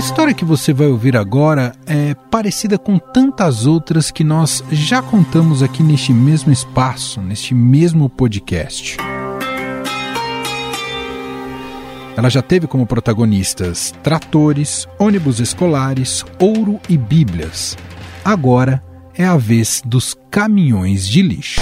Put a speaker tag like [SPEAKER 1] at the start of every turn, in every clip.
[SPEAKER 1] história que você vai ouvir agora é parecida com tantas outras que nós já contamos aqui neste mesmo espaço, neste mesmo podcast. Ela já teve como protagonistas tratores, ônibus escolares, ouro e bíblias. Agora é a vez dos caminhões de lixo.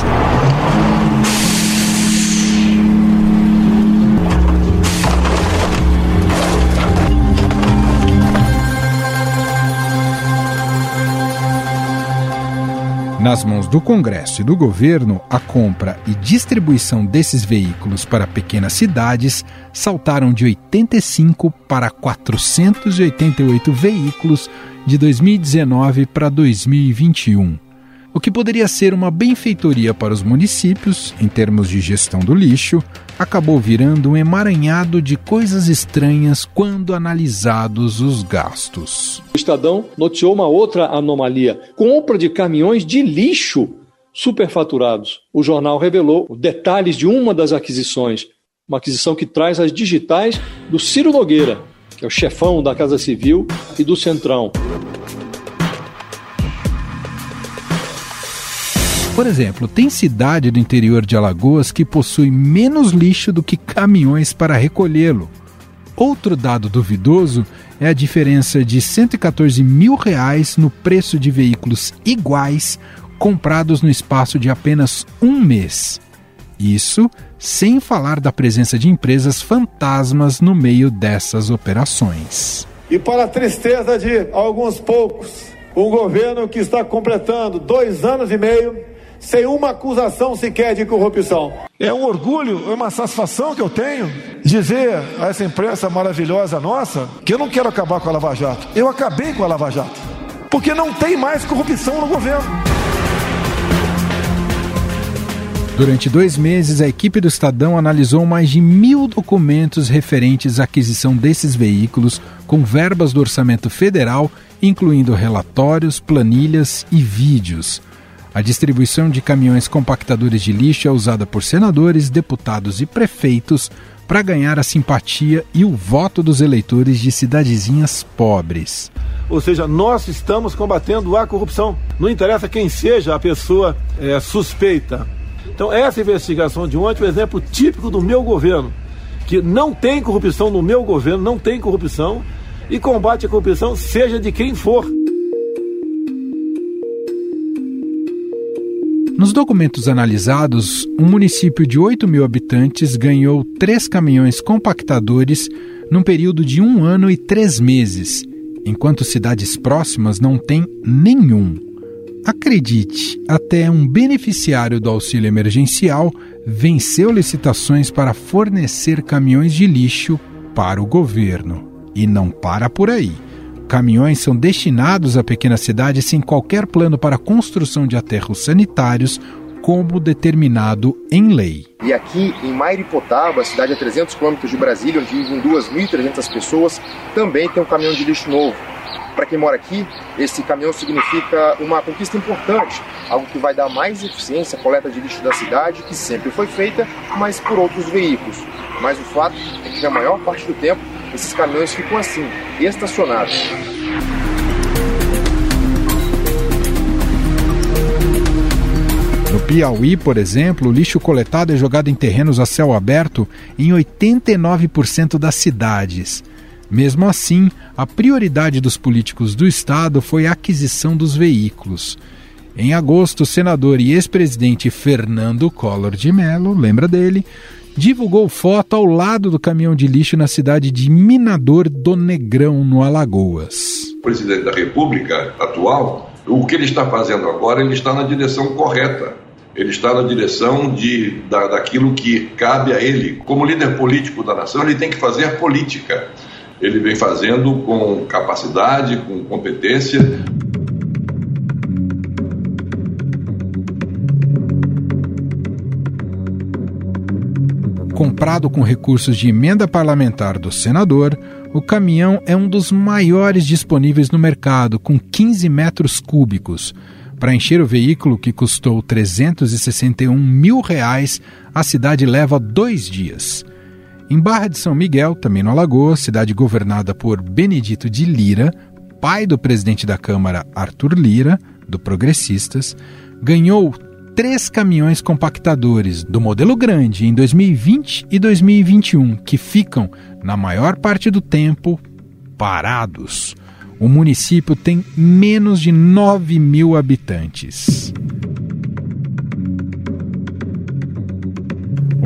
[SPEAKER 1] Nas mãos do Congresso e do governo, a compra e distribuição desses veículos para pequenas cidades saltaram de 85 para 488 veículos de 2019 para 2021 o que poderia ser uma benfeitoria para os municípios, em termos de gestão do lixo, acabou virando um emaranhado de coisas estranhas quando analisados os gastos.
[SPEAKER 2] O Estadão noticiou uma outra anomalia: compra de caminhões de lixo superfaturados. O jornal revelou detalhes de uma das aquisições, uma aquisição que traz as digitais do Ciro Nogueira, que é o chefão da Casa Civil e do Centrão.
[SPEAKER 1] Por exemplo, tem cidade do interior de Alagoas que possui menos lixo do que caminhões para recolhê-lo. Outro dado duvidoso é a diferença de 114 mil reais no preço de veículos iguais comprados no espaço de apenas um mês. Isso sem falar da presença de empresas fantasmas no meio dessas operações.
[SPEAKER 3] E para a tristeza de alguns poucos, um governo que está completando dois anos e meio sem uma acusação sequer de corrupção. É um orgulho, é uma satisfação que eu tenho dizer a essa imprensa maravilhosa nossa que eu não quero acabar com a Lava Jato. Eu acabei com a Lava Jato. Porque não tem mais corrupção no governo.
[SPEAKER 1] Durante dois meses, a equipe do Estadão analisou mais de mil documentos referentes à aquisição desses veículos com verbas do orçamento federal, incluindo relatórios, planilhas e vídeos. A distribuição de caminhões compactadores de lixo é usada por senadores, deputados e prefeitos para ganhar a simpatia e o voto dos eleitores de cidadezinhas pobres.
[SPEAKER 3] Ou seja, nós estamos combatendo a corrupção. Não interessa quem seja a pessoa é, suspeita. Então, essa investigação de ontem é um exemplo típico do meu governo, que não tem corrupção no meu governo, não tem corrupção, e combate a corrupção, seja de quem for.
[SPEAKER 1] Nos documentos analisados, um município de 8 mil habitantes ganhou três caminhões compactadores num período de um ano e três meses, enquanto cidades próximas não têm nenhum. Acredite, até um beneficiário do auxílio emergencial venceu licitações para fornecer caminhões de lixo para o governo. E não para por aí. Caminhões são destinados à pequena cidade sem qualquer plano para construção de aterros sanitários, como determinado em lei.
[SPEAKER 4] E aqui em Mairipotaba, cidade a 300 quilômetros de Brasília, onde vivem 2.300 pessoas, também tem um caminhão de lixo novo. Para quem mora aqui, esse caminhão significa uma conquista importante, algo que vai dar mais eficiência à coleta de lixo da cidade, que sempre foi feita, mas por outros veículos. Mas o fato é que na maior parte do tempo esses caminhões ficam assim, estacionados.
[SPEAKER 1] No Piauí, por exemplo, o lixo coletado é jogado em terrenos a céu aberto em 89% das cidades. Mesmo assim, a prioridade dos políticos do estado foi a aquisição dos veículos. Em agosto, o senador e ex-presidente Fernando Collor de Mello, lembra dele, divulgou foto ao lado do caminhão de lixo na cidade de Minador do Negrão, no Alagoas.
[SPEAKER 5] O presidente da República atual, o que ele está fazendo agora, ele está na direção correta. Ele está na direção de, da, daquilo que cabe a ele. Como líder político da nação, ele tem que fazer política. Ele vem fazendo com capacidade, com competência.
[SPEAKER 1] Comprado com recursos de emenda parlamentar do senador, o caminhão é um dos maiores disponíveis no mercado, com 15 metros cúbicos. Para encher o veículo, que custou 361 mil reais, a cidade leva dois dias. Em Barra de São Miguel, também no Alagoas, cidade governada por Benedito de Lira, pai do presidente da Câmara Arthur Lira, do Progressistas, ganhou três caminhões compactadores do modelo grande em 2020 e 2021, que ficam, na maior parte do tempo, parados. O município tem menos de 9 mil habitantes.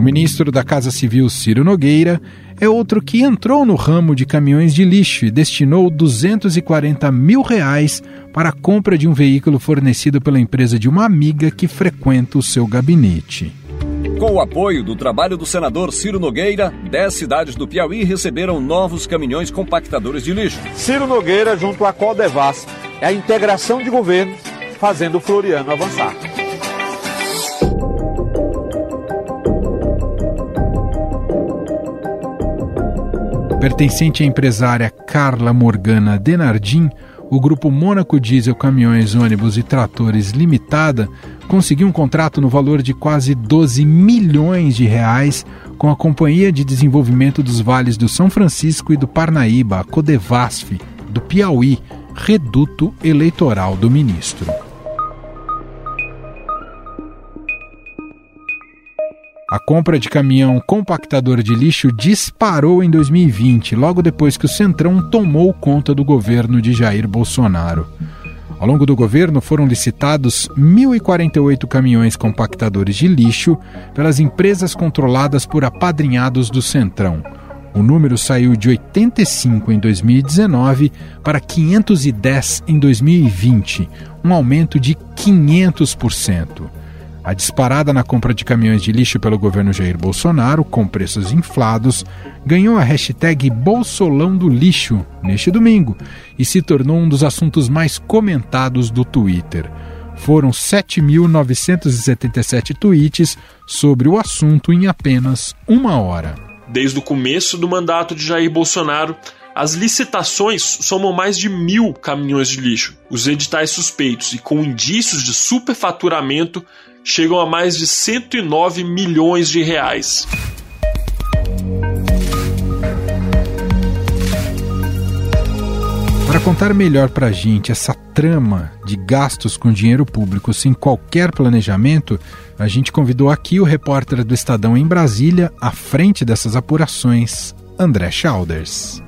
[SPEAKER 1] O ministro da Casa Civil, Ciro Nogueira, é outro que entrou no ramo de caminhões de lixo e destinou 240 mil reais para a compra de um veículo fornecido pela empresa de uma amiga que frequenta o seu gabinete.
[SPEAKER 6] Com o apoio do trabalho do senador Ciro Nogueira, 10 cidades do Piauí receberam novos caminhões compactadores de lixo.
[SPEAKER 7] Ciro Nogueira, junto à Codevas, é a integração de governos fazendo o Floriano avançar.
[SPEAKER 1] Pertencente à empresária Carla Morgana Denardim, o grupo Mônaco Diesel Caminhões, Ônibus e Tratores Limitada conseguiu um contrato no valor de quase 12 milhões de reais com a Companhia de Desenvolvimento dos Vales do São Francisco e do Parnaíba, a Codevasf, do Piauí, reduto eleitoral do ministro. A compra de caminhão compactador de lixo disparou em 2020, logo depois que o Centrão tomou conta do governo de Jair Bolsonaro. Ao longo do governo foram licitados 1.048 caminhões compactadores de lixo pelas empresas controladas por apadrinhados do Centrão. O número saiu de 85 em 2019 para 510 em 2020, um aumento de 500%. A disparada na compra de caminhões de lixo pelo governo Jair Bolsonaro, com preços inflados, ganhou a hashtag Bolsolão do Lixo neste domingo e se tornou um dos assuntos mais comentados do Twitter. Foram 7.977 tweets sobre o assunto em apenas uma hora.
[SPEAKER 8] Desde o começo do mandato de Jair Bolsonaro, as licitações somam mais de mil caminhões de lixo. Os editais suspeitos e com indícios de superfaturamento chegam a mais de 109 milhões de reais.
[SPEAKER 1] Para contar melhor para a gente essa trama de gastos com dinheiro público sem qualquer planejamento, a gente convidou aqui o repórter do Estadão em Brasília, à frente dessas apurações, André Schauders.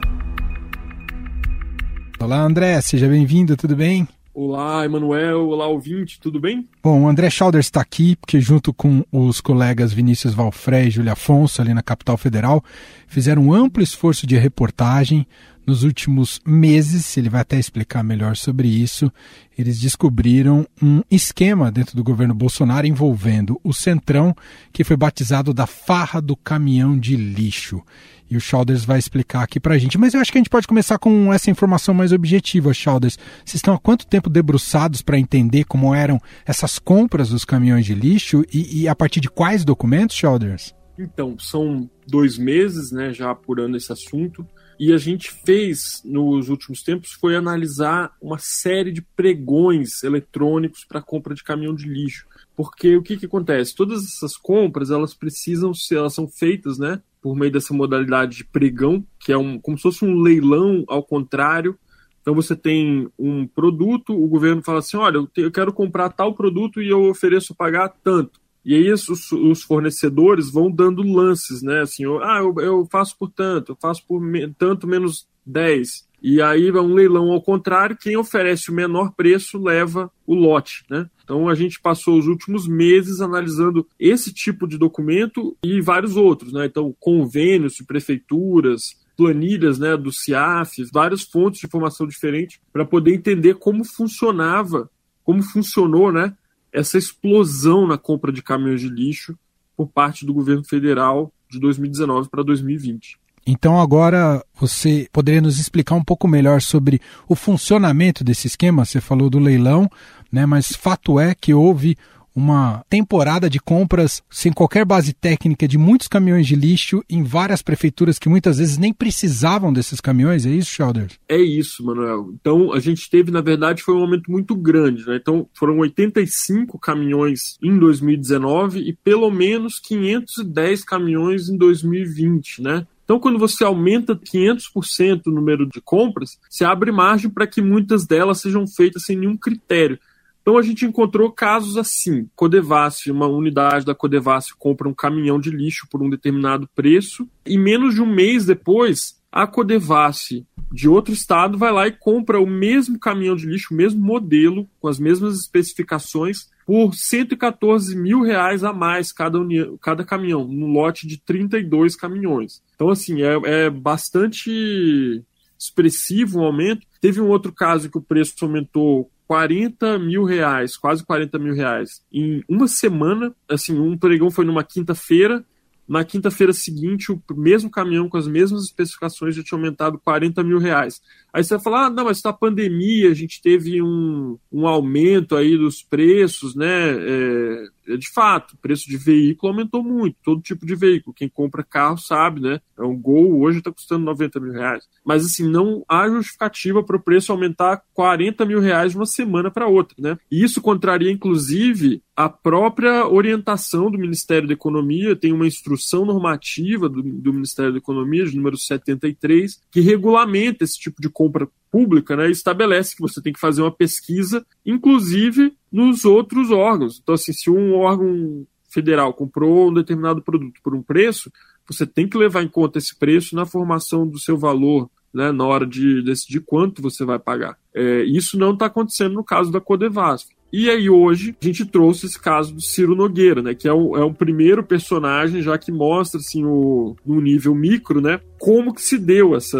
[SPEAKER 1] Olá, André, seja bem-vindo, tudo bem?
[SPEAKER 8] Olá, Emanuel. Olá, ouvinte, tudo bem?
[SPEAKER 1] Bom, o André Schauder está aqui, porque junto com os colegas Vinícius Valfré e Júlia Afonso, ali na capital federal, fizeram um amplo esforço de reportagem nos últimos meses. Ele vai até explicar melhor sobre isso. Eles descobriram um esquema dentro do governo Bolsonaro envolvendo o Centrão, que foi batizado da farra do caminhão de lixo e o Shoulders vai explicar aqui para a gente. Mas eu acho que a gente pode começar com essa informação mais objetiva, Shoulders. Vocês estão há quanto tempo debruçados para entender como eram essas compras dos caminhões de lixo e, e a partir de quais documentos, Shoulders?
[SPEAKER 8] Então, são dois meses né, já apurando esse assunto. E a gente fez nos últimos tempos foi analisar uma série de pregões eletrônicos para compra de caminhão de lixo. Porque o que, que acontece? Todas essas compras elas precisam ser, elas são feitas, né, por meio dessa modalidade de pregão, que é um, como se fosse um leilão ao contrário. Então você tem um produto, o governo fala assim: olha, eu, te, eu quero comprar tal produto e eu ofereço pagar tanto. E aí os, os, fornecedores vão dando lances, né? Assim, eu, ah, eu, eu faço por tanto, eu faço por me, tanto menos 10. E aí vai um leilão ao contrário, quem oferece o menor preço leva o lote, né? Então a gente passou os últimos meses analisando esse tipo de documento e vários outros, né? Então convênios de prefeituras, planilhas, né, do CIAF, várias fontes de informação diferentes para poder entender como funcionava, como funcionou, né, essa explosão na compra de caminhões de lixo por parte do governo federal de 2019 para 2020.
[SPEAKER 1] Então agora você poderia nos explicar um pouco melhor sobre o funcionamento desse esquema? Você falou do leilão, né? Mas fato é que houve uma temporada de compras sem qualquer base técnica de muitos caminhões de lixo em várias prefeituras que muitas vezes nem precisavam desses caminhões, é isso, Shelders?
[SPEAKER 8] É isso, Manuel. Então a gente teve, na verdade, foi um aumento muito grande, né? Então foram 85 caminhões em 2019 e pelo menos 510 caminhões em 2020, né? Então, quando você aumenta 500% o número de compras, você abre margem para que muitas delas sejam feitas sem nenhum critério. Então, a gente encontrou casos assim: Codevasf, uma unidade da Codevasf compra um caminhão de lixo por um determinado preço, e menos de um mês depois, a Codevasf de outro estado vai lá e compra o mesmo caminhão de lixo, o mesmo modelo, com as mesmas especificações, por 114 mil reais a mais cada, união, cada caminhão, no lote de 32 caminhões. Então, assim, é, é bastante expressivo o aumento. Teve um outro caso que o preço aumentou 40 mil reais, quase 40 mil reais, em uma semana. Assim, um pregão foi numa quinta-feira, na quinta-feira seguinte, o mesmo caminhão com as mesmas especificações já tinha aumentado 40 mil reais. Aí você vai falar, ah, não, mas está pandemia, a gente teve um, um aumento aí dos preços, né? É, de fato, o preço de veículo aumentou muito, todo tipo de veículo. Quem compra carro sabe, né? É um Gol hoje está custando 90 mil reais. Mas assim, não há justificativa para o preço aumentar 40 mil reais de uma semana para outra, né? E isso contraria, inclusive, a própria orientação do Ministério da Economia, tem uma instrução normativa do, do Ministério da Economia, de número 73, que regulamenta esse tipo de compra pública, né, estabelece que você tem que fazer uma pesquisa, inclusive nos outros órgãos. Então, assim, se um órgão federal comprou um determinado produto por um preço, você tem que levar em conta esse preço na formação do seu valor, né, na hora de decidir quanto você vai pagar. É, isso não está acontecendo no caso da Codevasf. E aí hoje a gente trouxe esse caso do Ciro Nogueira, né, que é o, é o primeiro personagem já que mostra assim o no nível micro, né, como que se deu essa,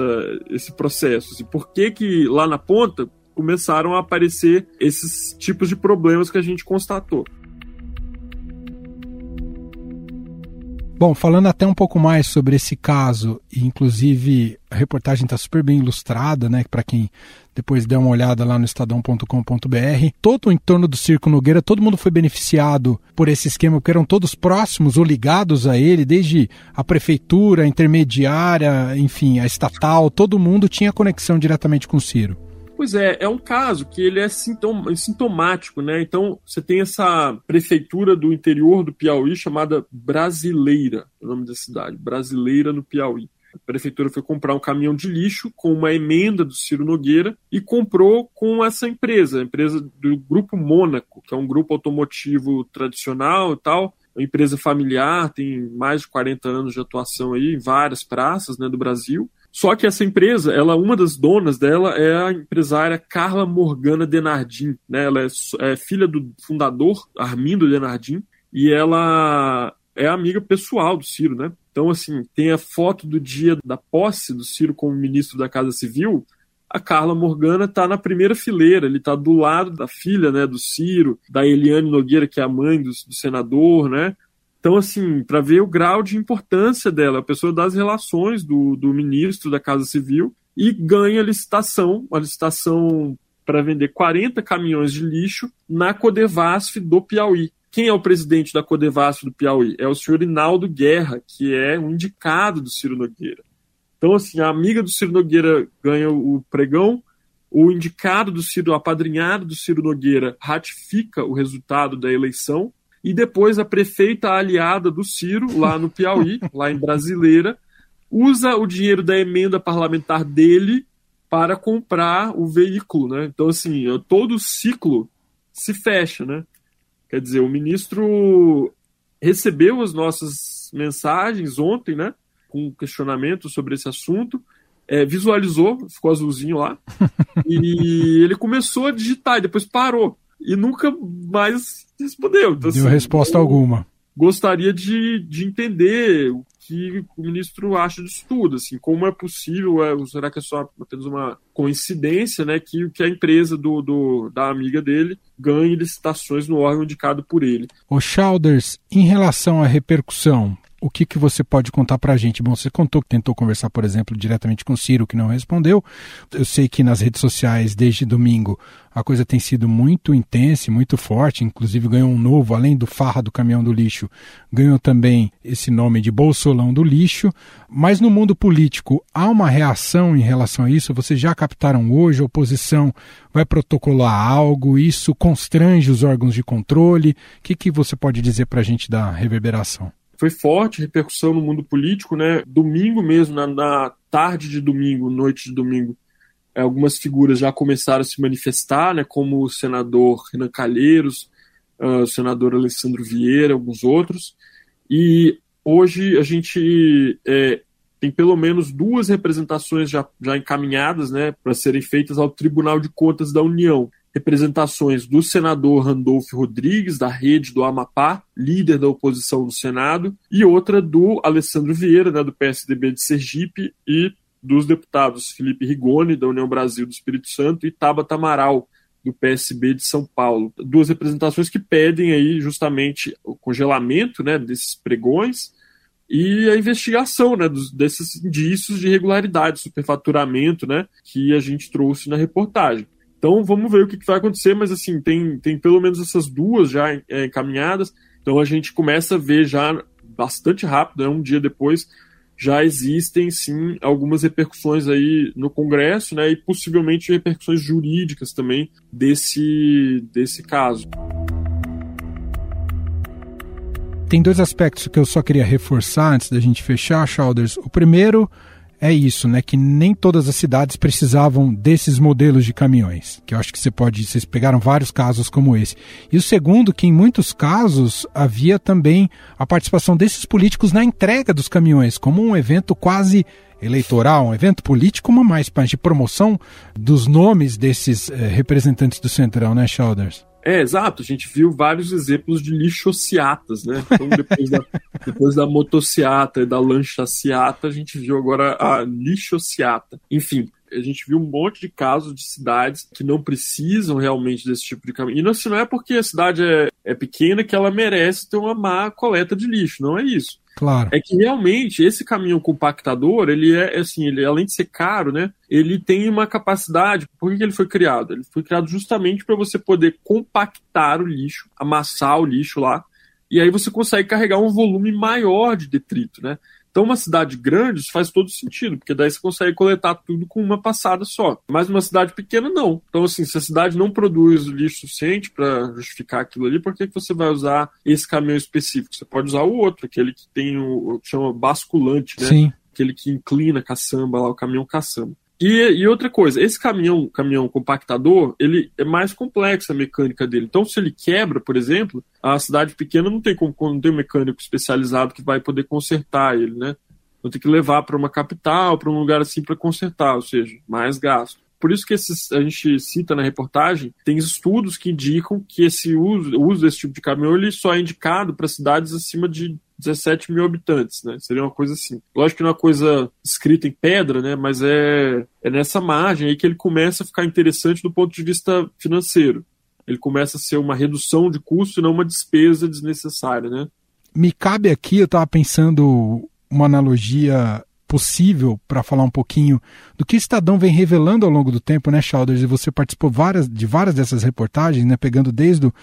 [SPEAKER 8] esse processo, assim, por que que lá na ponta começaram a aparecer esses tipos de problemas que a gente constatou.
[SPEAKER 1] Bom, falando até um pouco mais sobre esse caso, e inclusive a reportagem está super bem ilustrada, né? Para quem depois der uma olhada lá no estadão.com.br. Todo o entorno do Circo Nogueira, todo mundo foi beneficiado por esse esquema, porque eram todos próximos ou ligados a ele, desde a prefeitura, a intermediária, enfim, a estatal, todo mundo tinha conexão diretamente com o Ciro.
[SPEAKER 8] Pois é, é um caso que ele é sintom sintomático, né? Então, você tem essa prefeitura do interior do Piauí chamada Brasileira, o nome da cidade, Brasileira no Piauí. A prefeitura foi comprar um caminhão de lixo com uma emenda do Ciro Nogueira e comprou com essa empresa, a empresa do Grupo Mônaco, que é um grupo automotivo tradicional e tal, uma empresa familiar, tem mais de 40 anos de atuação aí em várias praças né, do Brasil. Só que essa empresa, ela, uma das donas dela é a empresária Carla Morgana Denardim, né? Ela é, é filha do fundador Armindo Denardim e ela é amiga pessoal do Ciro, né? Então, assim, tem a foto do dia da posse do Ciro como ministro da Casa Civil. A Carla Morgana está na primeira fileira, ele está do lado da filha, né, do Ciro, da Eliane Nogueira, que é a mãe do, do senador, né? Então, assim, para ver o grau de importância dela, a pessoa das relações do, do ministro da Casa Civil e ganha licitação, uma licitação para vender 40 caminhões de lixo na Codevasf do Piauí. Quem é o presidente da Codevasf do Piauí? É o senhor Inaldo Guerra, que é um indicado do Ciro Nogueira. Então, assim, a amiga do Ciro Nogueira ganha o pregão, o indicado do Ciro, o apadrinhado do Ciro Nogueira, ratifica o resultado da eleição, e depois a prefeita aliada do Ciro, lá no Piauí, lá em Brasileira, usa o dinheiro da emenda parlamentar dele para comprar o veículo, né? Então, assim, todo o ciclo se fecha, né? Quer dizer, o ministro recebeu as nossas mensagens ontem, né? Com questionamento sobre esse assunto, é, visualizou, ficou azulzinho lá, e ele começou a digitar e depois parou e nunca mais respondeu.
[SPEAKER 1] Então, Deu assim, resposta alguma.
[SPEAKER 8] Gostaria de, de entender o que o ministro acha disso tudo, assim, como é possível, é, será que é só apenas uma coincidência, né, que, que a empresa do, do, da amiga dele ganhe licitações no órgão indicado por ele.
[SPEAKER 1] O Chalders, em relação à repercussão, o que, que você pode contar para a gente? Bom, você contou que tentou conversar, por exemplo, diretamente com o Ciro, que não respondeu. Eu sei que nas redes sociais, desde domingo, a coisa tem sido muito intensa, muito forte, inclusive ganhou um novo, além do farra do caminhão do lixo, ganhou também esse nome de bolsolão do lixo. Mas no mundo político, há uma reação em relação a isso? Vocês já captaram hoje? A oposição vai protocolar algo? Isso constrange os órgãos de controle? O que, que você pode dizer para a gente da reverberação?
[SPEAKER 8] Foi forte repercussão no mundo político, né? Domingo mesmo, na, na tarde de domingo, noite de domingo, é, algumas figuras já começaram a se manifestar, né, como o senador Renan Calheiros, uh, o senador Alessandro Vieira, alguns outros. E hoje a gente é, tem pelo menos duas representações já, já encaminhadas né, para serem feitas ao Tribunal de Contas da União. Representações do senador Randolfo Rodrigues, da rede do Amapá, líder da oposição no Senado, e outra do Alessandro Vieira, né, do PSDB de Sergipe, e dos deputados Felipe Rigoni, da União Brasil do Espírito Santo, e Tabata Amaral, do PSB de São Paulo. Duas representações que pedem aí justamente o congelamento né, desses pregões e a investigação né, dos, desses indícios de irregularidade, superfaturamento né, que a gente trouxe na reportagem. Então vamos ver o que, que vai acontecer, mas assim, tem, tem pelo menos essas duas já é, encaminhadas, então a gente começa a ver já bastante rápido, né, um dia depois, já existem sim algumas repercussões aí no Congresso, né, e possivelmente repercussões jurídicas também desse, desse caso.
[SPEAKER 1] Tem dois aspectos que eu só queria reforçar antes da gente fechar, Chalders. O primeiro é isso, né? Que nem todas as cidades precisavam desses modelos de caminhões. Que eu acho que você pode. Vocês pegaram vários casos como esse. E o segundo, que em muitos casos havia também a participação desses políticos na entrega dos caminhões, como um evento quase eleitoral, um evento político, uma mais de promoção dos nomes desses eh, representantes do Centrão, né, Chalders?
[SPEAKER 8] É, exato. A gente viu vários exemplos de lixociatas, né? Então, depois da, depois da motociata e da lanchaciata, a gente viu agora a lixociata. Enfim, a gente viu um monte de casos de cidades que não precisam realmente desse tipo de caminho. E não, assim, não é porque a cidade é, é pequena que ela merece ter uma má coleta de lixo, não é isso.
[SPEAKER 1] Claro.
[SPEAKER 8] É que realmente esse caminhão compactador, ele é assim, ele além de ser caro, né? Ele tem uma capacidade. Por que, que ele foi criado? Ele foi criado justamente para você poder compactar o lixo, amassar o lixo lá, e aí você consegue carregar um volume maior de detrito, né? Então, uma cidade grande, isso faz todo sentido, porque daí você consegue coletar tudo com uma passada só. Mas uma cidade pequena, não. Então, assim, se a cidade não produz lixo suficiente para justificar aquilo ali, por que, que você vai usar esse caminhão específico? Você pode usar o outro, aquele que tem o, o que chama basculante, né?
[SPEAKER 1] Sim.
[SPEAKER 8] Aquele que inclina a caçamba lá, o caminhão caçamba. E, e, outra coisa, esse caminhão, caminhão compactador, ele é mais complexo a mecânica dele. Então, se ele quebra, por exemplo, a cidade pequena não tem como não tem um mecânico especializado que vai poder consertar ele, né? Então tem que levar para uma capital, para um lugar assim para consertar, ou seja, mais gasto. Por isso que esses, a gente cita na reportagem, tem estudos que indicam que esse uso, o uso desse tipo de caminhão ele só é indicado para cidades acima de 17 mil habitantes, né? Seria uma coisa assim. Lógico que não é uma coisa escrita em pedra, né? Mas é, é nessa margem aí que ele começa a ficar interessante do ponto de vista financeiro. Ele começa a ser uma redução de custo e não uma despesa desnecessária, né?
[SPEAKER 1] Me cabe aqui, eu estava pensando uma analogia possível para falar um pouquinho do que o Estadão vem revelando ao longo do tempo, né, Chalders? E você participou várias, de várias dessas reportagens, né, pegando desde o,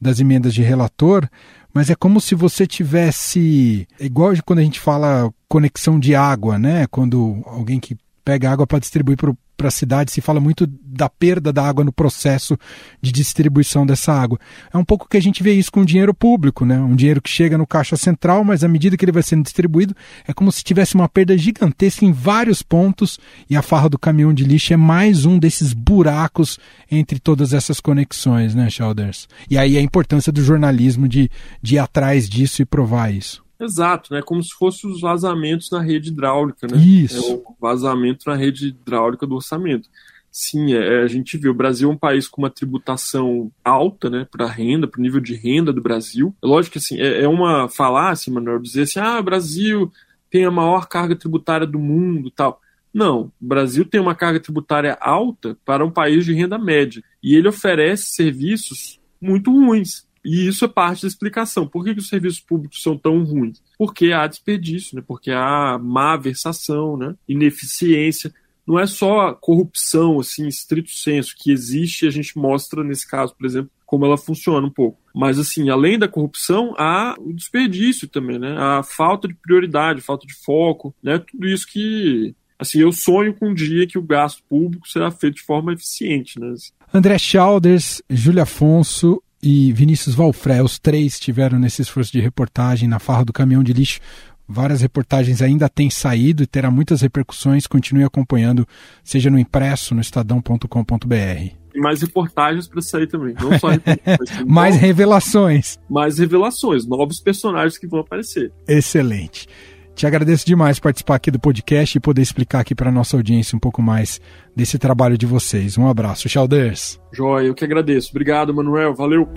[SPEAKER 1] das emendas de relator, mas é como se você tivesse igual quando a gente fala conexão de água, né? Quando alguém que pega água para distribuir para a cidade, se fala muito da perda da água no processo de distribuição dessa água. É um pouco que a gente vê isso com o dinheiro público, né? Um dinheiro que chega no caixa central, mas à medida que ele vai sendo distribuído, é como se tivesse uma perda gigantesca em vários pontos e a farra do caminhão de lixo é mais um desses buracos entre todas essas conexões, né, Shelders? E aí a importância do jornalismo de, de ir atrás disso e provar isso.
[SPEAKER 8] Exato, né? Como se fossem os vazamentos na rede hidráulica, né?
[SPEAKER 1] Isso.
[SPEAKER 8] É o vazamento na rede hidráulica do orçamento. Sim, é, a gente vê o Brasil é um país com uma tributação alta, né, para renda, para o nível de renda do Brasil. É lógico que assim, é, é uma falácia, Manuel, dizer assim, ah, o Brasil tem a maior carga tributária do mundo, tal. Não, o Brasil tem uma carga tributária alta para um país de renda média e ele oferece serviços muito ruins E isso é parte da explicação. Por que, que os serviços públicos são tão ruins? Porque há desperdício, né? porque há má versação, né? ineficiência. Não é só corrupção, assim, estrito senso, que existe, a gente mostra nesse caso, por exemplo, como ela funciona um pouco. Mas, assim, além da corrupção, há o desperdício também, né? A falta de prioridade, falta de foco, né? Tudo isso que assim, eu sonho com um dia que o gasto público será feito de forma eficiente. Né?
[SPEAKER 1] André Chalders, Júlia Afonso e Vinícius Valfré, os três estiveram nesse esforço de reportagem na farra do caminhão de lixo. Várias reportagens ainda têm saído e terá muitas repercussões. Continue acompanhando, seja no impresso, no estadão.com.br.
[SPEAKER 8] E mais reportagens para sair também, não só reportagens.
[SPEAKER 1] mais revelações.
[SPEAKER 8] Mais revelações, novos personagens que vão aparecer.
[SPEAKER 1] Excelente. Te agradeço demais participar aqui do podcast e poder explicar aqui para nossa audiência um pouco mais desse trabalho de vocês. Um abraço, Chalders.
[SPEAKER 8] Joia, eu que agradeço. Obrigado, Manuel. Valeu.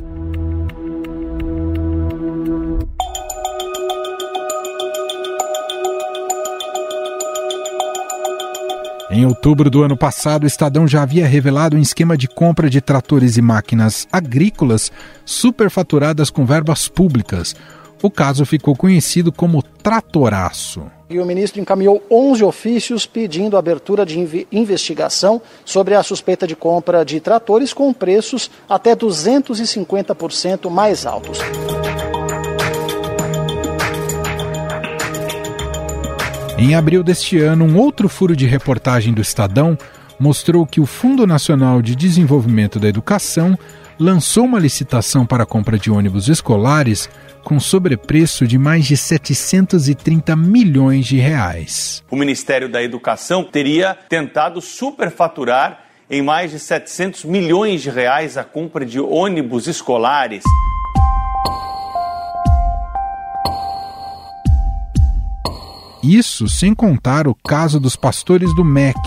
[SPEAKER 1] Em outubro do ano passado, o Estadão já havia revelado um esquema de compra de tratores e máquinas agrícolas superfaturadas com verbas públicas. O caso ficou conhecido como Tratoraço.
[SPEAKER 9] E o ministro encaminhou 11 ofícios pedindo abertura de investigação sobre a suspeita de compra de tratores com preços até 250% mais altos.
[SPEAKER 1] Em abril deste ano, um outro furo de reportagem do Estadão mostrou que o Fundo Nacional de Desenvolvimento da Educação lançou uma licitação para a compra de ônibus escolares com sobrepreço de mais de 730 milhões de reais.
[SPEAKER 10] O Ministério da Educação teria tentado superfaturar em mais de 700 milhões de reais a compra de ônibus escolares.
[SPEAKER 1] Isso sem contar o caso dos pastores do MEC,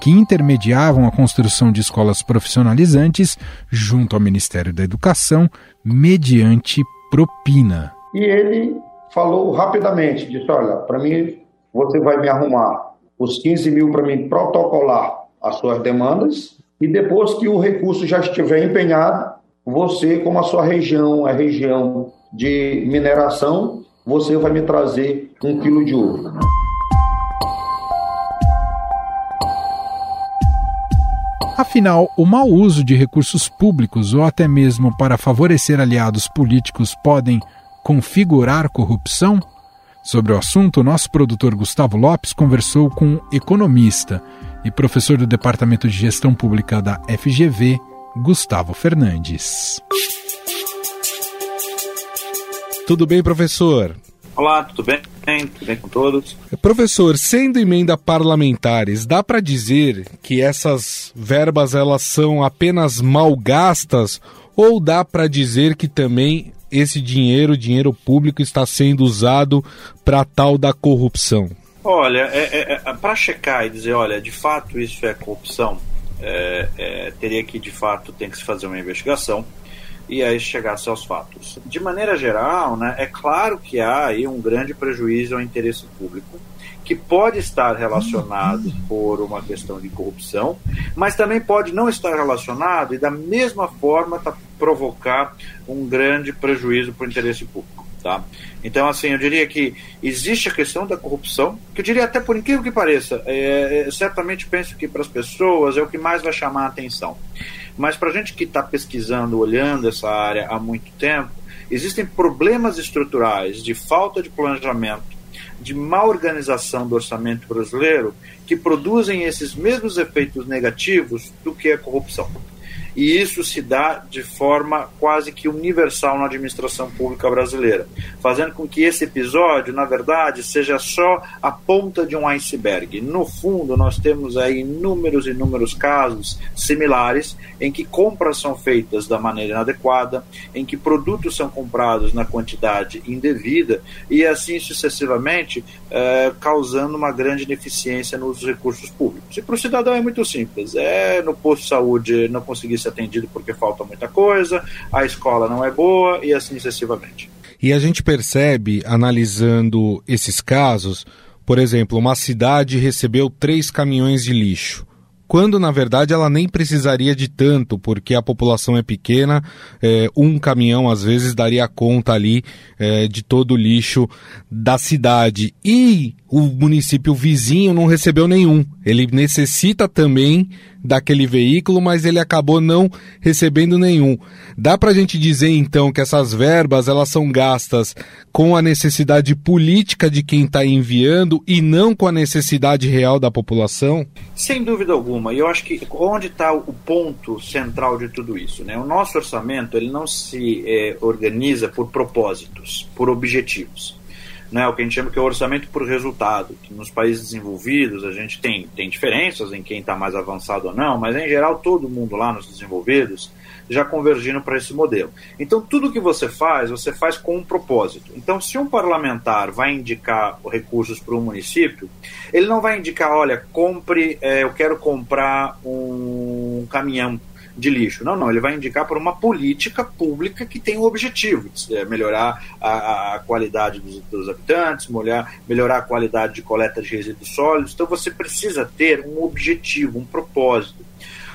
[SPEAKER 1] que intermediavam a construção de escolas profissionalizantes junto ao Ministério da Educação mediante propina.
[SPEAKER 11] E ele falou rapidamente, disse, olha, para mim você vai me arrumar os 15 mil para mim protocolar as suas demandas e depois que o recurso já estiver empenhado, você, como a sua região é região de mineração, você vai me trazer um quilo de ouro.
[SPEAKER 1] Afinal, o mau uso de recursos públicos ou até mesmo para favorecer aliados políticos podem configurar corrupção? Sobre o assunto, nosso produtor Gustavo Lopes conversou com um economista e professor do Departamento de Gestão Pública da FGV, Gustavo Fernandes.
[SPEAKER 12] Tudo bem, professor?
[SPEAKER 13] Olá, tudo bem? Tudo bem com todos?
[SPEAKER 12] Professor, sendo emenda parlamentares, dá para dizer que essas verbas elas são apenas mal gastas ou dá para dizer que também esse dinheiro, dinheiro público, está sendo usado para tal da corrupção?
[SPEAKER 13] Olha, é, é, é para checar e dizer, olha, de fato isso é corrupção, é, é, teria que de fato tem que se fazer uma investigação e aí chegasse aos fatos. De maneira geral, né, é claro que há aí um grande prejuízo ao interesse público, que pode estar relacionado por uma questão de corrupção, mas também pode não estar relacionado e da mesma forma tá, provocar um grande prejuízo para o interesse público. Tá? Então, assim, eu diria que existe a questão da corrupção, que eu diria até por incrível que pareça, é, é, certamente penso que para as pessoas é o que mais vai chamar a atenção. Mas para a gente que está pesquisando, olhando essa área há muito tempo, existem problemas estruturais de falta de planejamento, de má organização do orçamento brasileiro, que produzem esses mesmos efeitos negativos do que a corrupção e isso se dá de forma quase que universal na administração pública brasileira, fazendo com que esse episódio, na verdade, seja só a ponta de um iceberg. No fundo, nós temos aí inúmeros e inúmeros casos similares em que compras são feitas da maneira inadequada, em que produtos são comprados na quantidade indevida e assim sucessivamente, eh, causando uma grande ineficiência nos recursos públicos. E para o cidadão é muito simples: é no posto de saúde não conseguir ser atendido porque falta muita coisa, a escola não é boa e assim sucessivamente.
[SPEAKER 12] E a gente percebe, analisando esses casos, por exemplo, uma cidade recebeu três caminhões de lixo. quando na verdade ela nem precisaria de tanto, porque a população é pequena, é, um caminhão às vezes daria conta ali é, de todo o lixo da cidade. E o município vizinho não recebeu nenhum. Ele necessita também daquele veículo, mas ele acabou não recebendo nenhum. Dá para a gente dizer então que essas verbas elas são gastas com a necessidade política de quem está enviando e não com a necessidade real da população?
[SPEAKER 13] Sem dúvida alguma. E eu acho que onde está o ponto central de tudo isso, né? O nosso orçamento ele não se é, organiza por propósitos, por objetivos né, o que a gente chama que é o orçamento por resultado, que nos países desenvolvidos a gente tem, tem diferenças em quem está mais avançado ou não, mas em geral todo mundo lá nos desenvolvidos já convergindo para esse modelo. Então tudo que você faz, você faz com um propósito. Então se um parlamentar vai indicar recursos para um município, ele não vai indicar, olha, compre, é, eu quero comprar um caminhão de lixo. Não, não, ele vai indicar por uma política pública que tem o objetivo de melhorar a, a qualidade dos, dos habitantes, melhorar, melhorar a qualidade de coleta de resíduos sólidos. Então você precisa ter um objetivo, um propósito.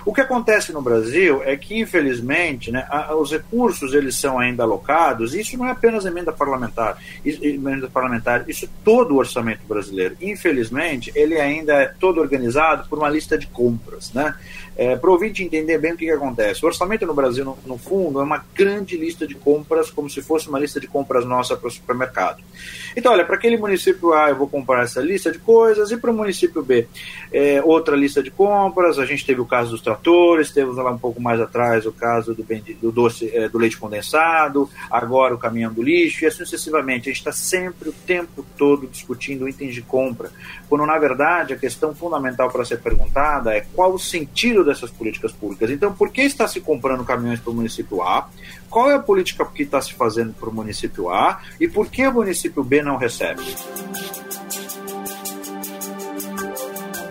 [SPEAKER 13] O que acontece no Brasil é que, infelizmente, né, os recursos eles são ainda alocados, e isso não é apenas emenda parlamentar, emenda parlamentar, isso é todo o orçamento brasileiro. Infelizmente, ele ainda é todo organizado por uma lista de compras. Né? É, Para o ouvinte entender bem o que, que, acontece. O orçamento no Brasil, no, no, fundo, é uma grande lista de compras, como se fosse uma lista de compras nossa para o supermercado. Então, olha, para aquele município A eu vou comprar essa lista de coisas, e para o município B é, outra lista de compras. A gente teve o caso dos tratores, teve lá um pouco mais atrás o caso do, do doce, é, do leite condensado, agora o caminhão do lixo, e assim sucessivamente. A gente está sempre, o tempo todo, discutindo itens de compra, quando na verdade a questão fundamental para ser perguntada é qual o sentido dessas políticas públicas. Então, por que está se comprando caminhões para o município A? Qual é a política que está se fazendo para o município A? E por que o município B não recebe?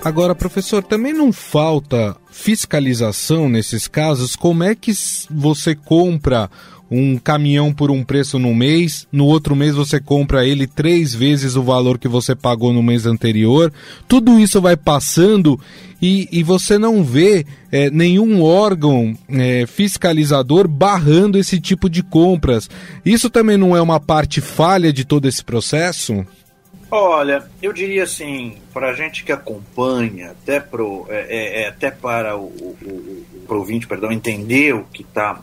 [SPEAKER 12] Agora, professor, também não falta fiscalização nesses casos? Como é que você compra um caminhão por um preço no mês, no outro mês você compra ele três vezes o valor que você pagou no mês anterior. Tudo isso vai passando e, e você não vê é, nenhum órgão é, fiscalizador barrando esse tipo de compras. Isso também não é uma parte falha de todo esse processo?
[SPEAKER 13] Olha, eu diria assim, para a gente que acompanha, até, pro, é, é, é até para o, o, o, o perdão, entender o que está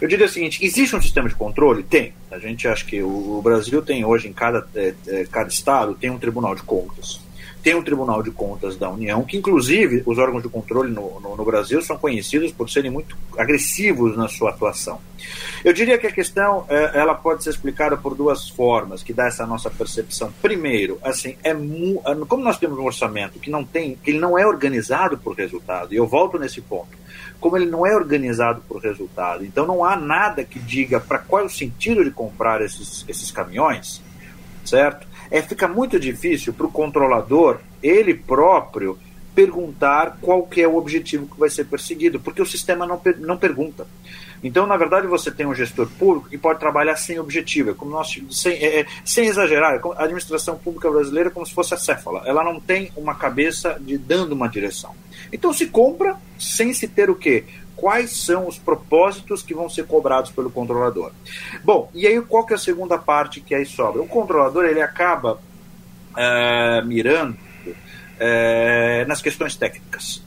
[SPEAKER 13] eu diria o seguinte: existe um sistema de controle? Tem. A gente acha que o Brasil tem hoje, em cada, é, é, cada estado, tem um tribunal de contas. Tem um Tribunal de Contas da União, que inclusive os órgãos de controle no, no, no Brasil são conhecidos por serem muito agressivos na sua atuação. Eu diria que a questão é, ela pode ser explicada por duas formas que dá essa nossa percepção. Primeiro, assim, é como nós temos um orçamento que não tem, que ele não é organizado por resultado. E eu volto nesse ponto como ele não é organizado por resultado. Então não há nada que diga para qual é o sentido de comprar esses, esses caminhões, certo? É, fica muito difícil para o controlador, ele próprio, perguntar qual que é o objetivo que vai ser perseguido, porque o sistema não, não pergunta. Então, na verdade, você tem um gestor público que pode trabalhar sem objetivo, é como nós, sem, é, é sem exagerar. É a administração pública brasileira é como se fosse a céfala. Ela não tem uma cabeça de dando uma direção. Então, se compra sem se ter o quê? Quais são os propósitos que vão ser cobrados pelo controlador? Bom, e aí qual que é a segunda parte que aí sobra? O controlador ele acaba é, mirando é, nas questões técnicas.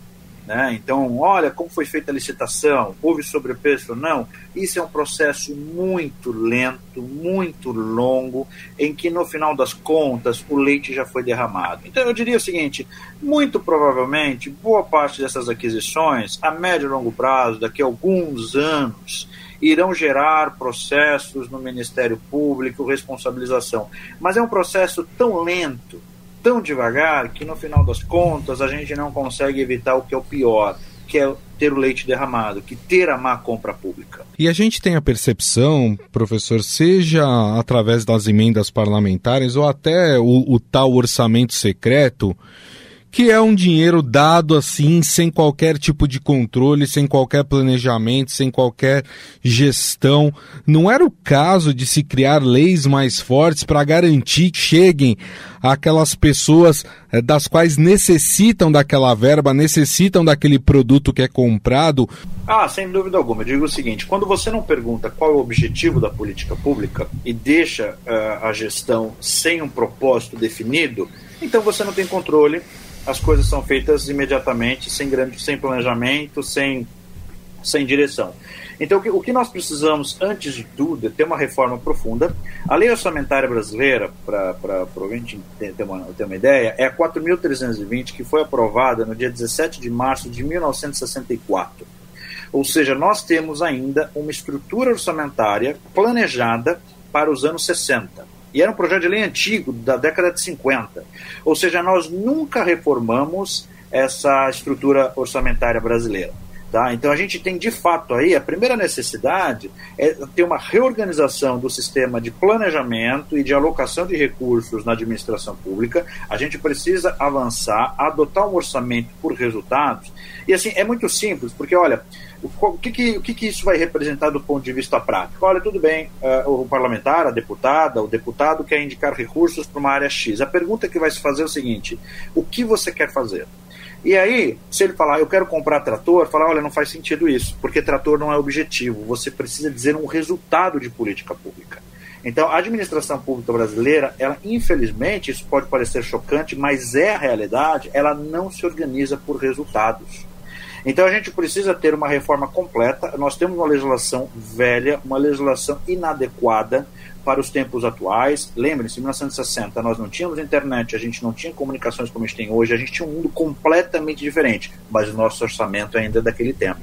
[SPEAKER 13] Né? Então, olha como foi feita a licitação, houve sobrepreço ou não. Isso é um processo muito lento, muito longo, em que no final das contas o leite já foi derramado. Então, eu diria o seguinte: muito provavelmente, boa parte dessas aquisições, a médio e longo prazo, daqui a alguns anos, irão gerar processos no Ministério Público, responsabilização. Mas é um processo tão lento tão devagar que no final das contas a gente não consegue evitar o que é o pior, que é ter o leite derramado, que ter a má compra pública.
[SPEAKER 12] E a gente tem a percepção, professor, seja através das emendas parlamentares ou até o, o tal orçamento secreto, que é um dinheiro dado assim, sem qualquer tipo de controle, sem qualquer planejamento, sem qualquer gestão. Não era o caso de se criar leis mais fortes para garantir que cheguem aquelas pessoas eh, das quais necessitam daquela verba, necessitam daquele produto que é comprado?
[SPEAKER 13] Ah, sem dúvida alguma. Eu digo o seguinte: quando você não pergunta qual é o objetivo da política pública e deixa uh, a gestão sem um propósito definido, então você não tem controle as coisas são feitas imediatamente, sem grande, sem planejamento, sem, sem direção. Então, o que, nós precisamos, antes de tudo, é ter uma reforma profunda. A lei orçamentária brasileira, para a gente ter, ter, uma, ter uma ideia, é a 4.320, que foi aprovada no dia 17 de março de 1964. Ou seja, nós temos ainda uma estrutura orçamentária planejada para os anos 60. E era um projeto de lei antigo, da década de 50. Ou seja, nós nunca reformamos essa estrutura orçamentária brasileira. Tá? Então a gente tem de fato aí a primeira necessidade é ter uma reorganização do sistema de planejamento e de alocação de recursos na administração pública. A gente precisa avançar, adotar um orçamento por resultados. E assim, é muito simples, porque olha, o que, que, o que, que isso vai representar do ponto de vista prático? Olha, tudo bem, uh, o parlamentar, a deputada, o deputado quer indicar recursos para uma área X. A pergunta que vai se fazer é o seguinte: o que você quer fazer? E aí, se ele falar, eu quero comprar trator, falar, olha, não faz sentido isso, porque trator não é objetivo. Você precisa dizer um resultado de política pública. Então, a administração pública brasileira, ela, infelizmente, isso pode parecer chocante, mas é a realidade, ela não se organiza por resultados. Então a gente precisa ter uma reforma completa. Nós temos uma legislação velha, uma legislação inadequada para os tempos atuais. Lembrem-se, em 1960 nós não tínhamos internet, a gente não tinha comunicações como a gente tem hoje, a gente tinha um mundo completamente diferente, mas o nosso orçamento ainda é daquele tempo.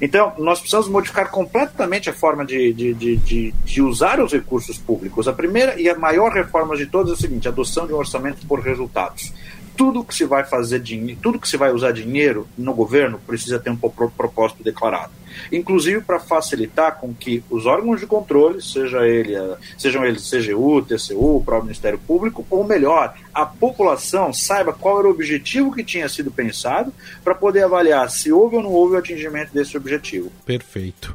[SPEAKER 13] Então, nós precisamos modificar completamente a forma de, de, de, de, de usar os recursos públicos. A primeira e a maior reforma de todas é o seguinte: adoção de um orçamento por resultados tudo que se vai fazer dinheiro, tudo que se vai usar dinheiro no governo precisa ter um propósito declarado. Inclusive para facilitar com que os órgãos de controle, seja ele, sejam eles CGU, TCU, o próprio Ministério Público, ou melhor, a população saiba qual era o objetivo que tinha sido pensado para poder avaliar se houve ou não houve o atingimento desse objetivo.
[SPEAKER 12] Perfeito.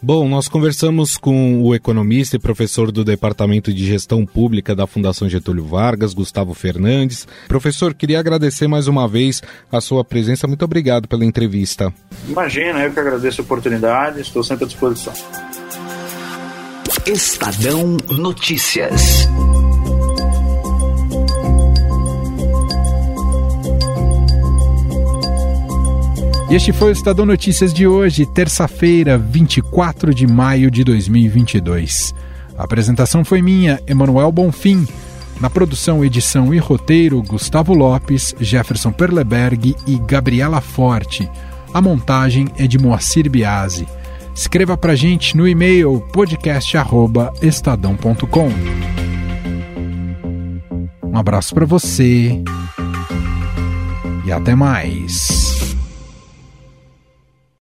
[SPEAKER 12] Bom, nós conversamos com o economista e professor do Departamento de Gestão Pública da Fundação Getúlio Vargas, Gustavo Fernandes. Professor, queria agradecer mais uma vez a sua presença. Muito obrigado pela entrevista.
[SPEAKER 13] Imagina, eu que agradeço a oportunidade, estou sempre à disposição.
[SPEAKER 14] Estadão Notícias.
[SPEAKER 1] E este foi o Estadão Notícias de hoje, terça-feira, 24 de maio de 2022. A apresentação foi minha, Emanuel Bonfim. Na produção, edição e roteiro, Gustavo Lopes, Jefferson Perleberg e Gabriela Forte. A montagem é de Moacir Biasi. Escreva pra gente no e-mail podcast@estadão.com. Um abraço para você e até mais.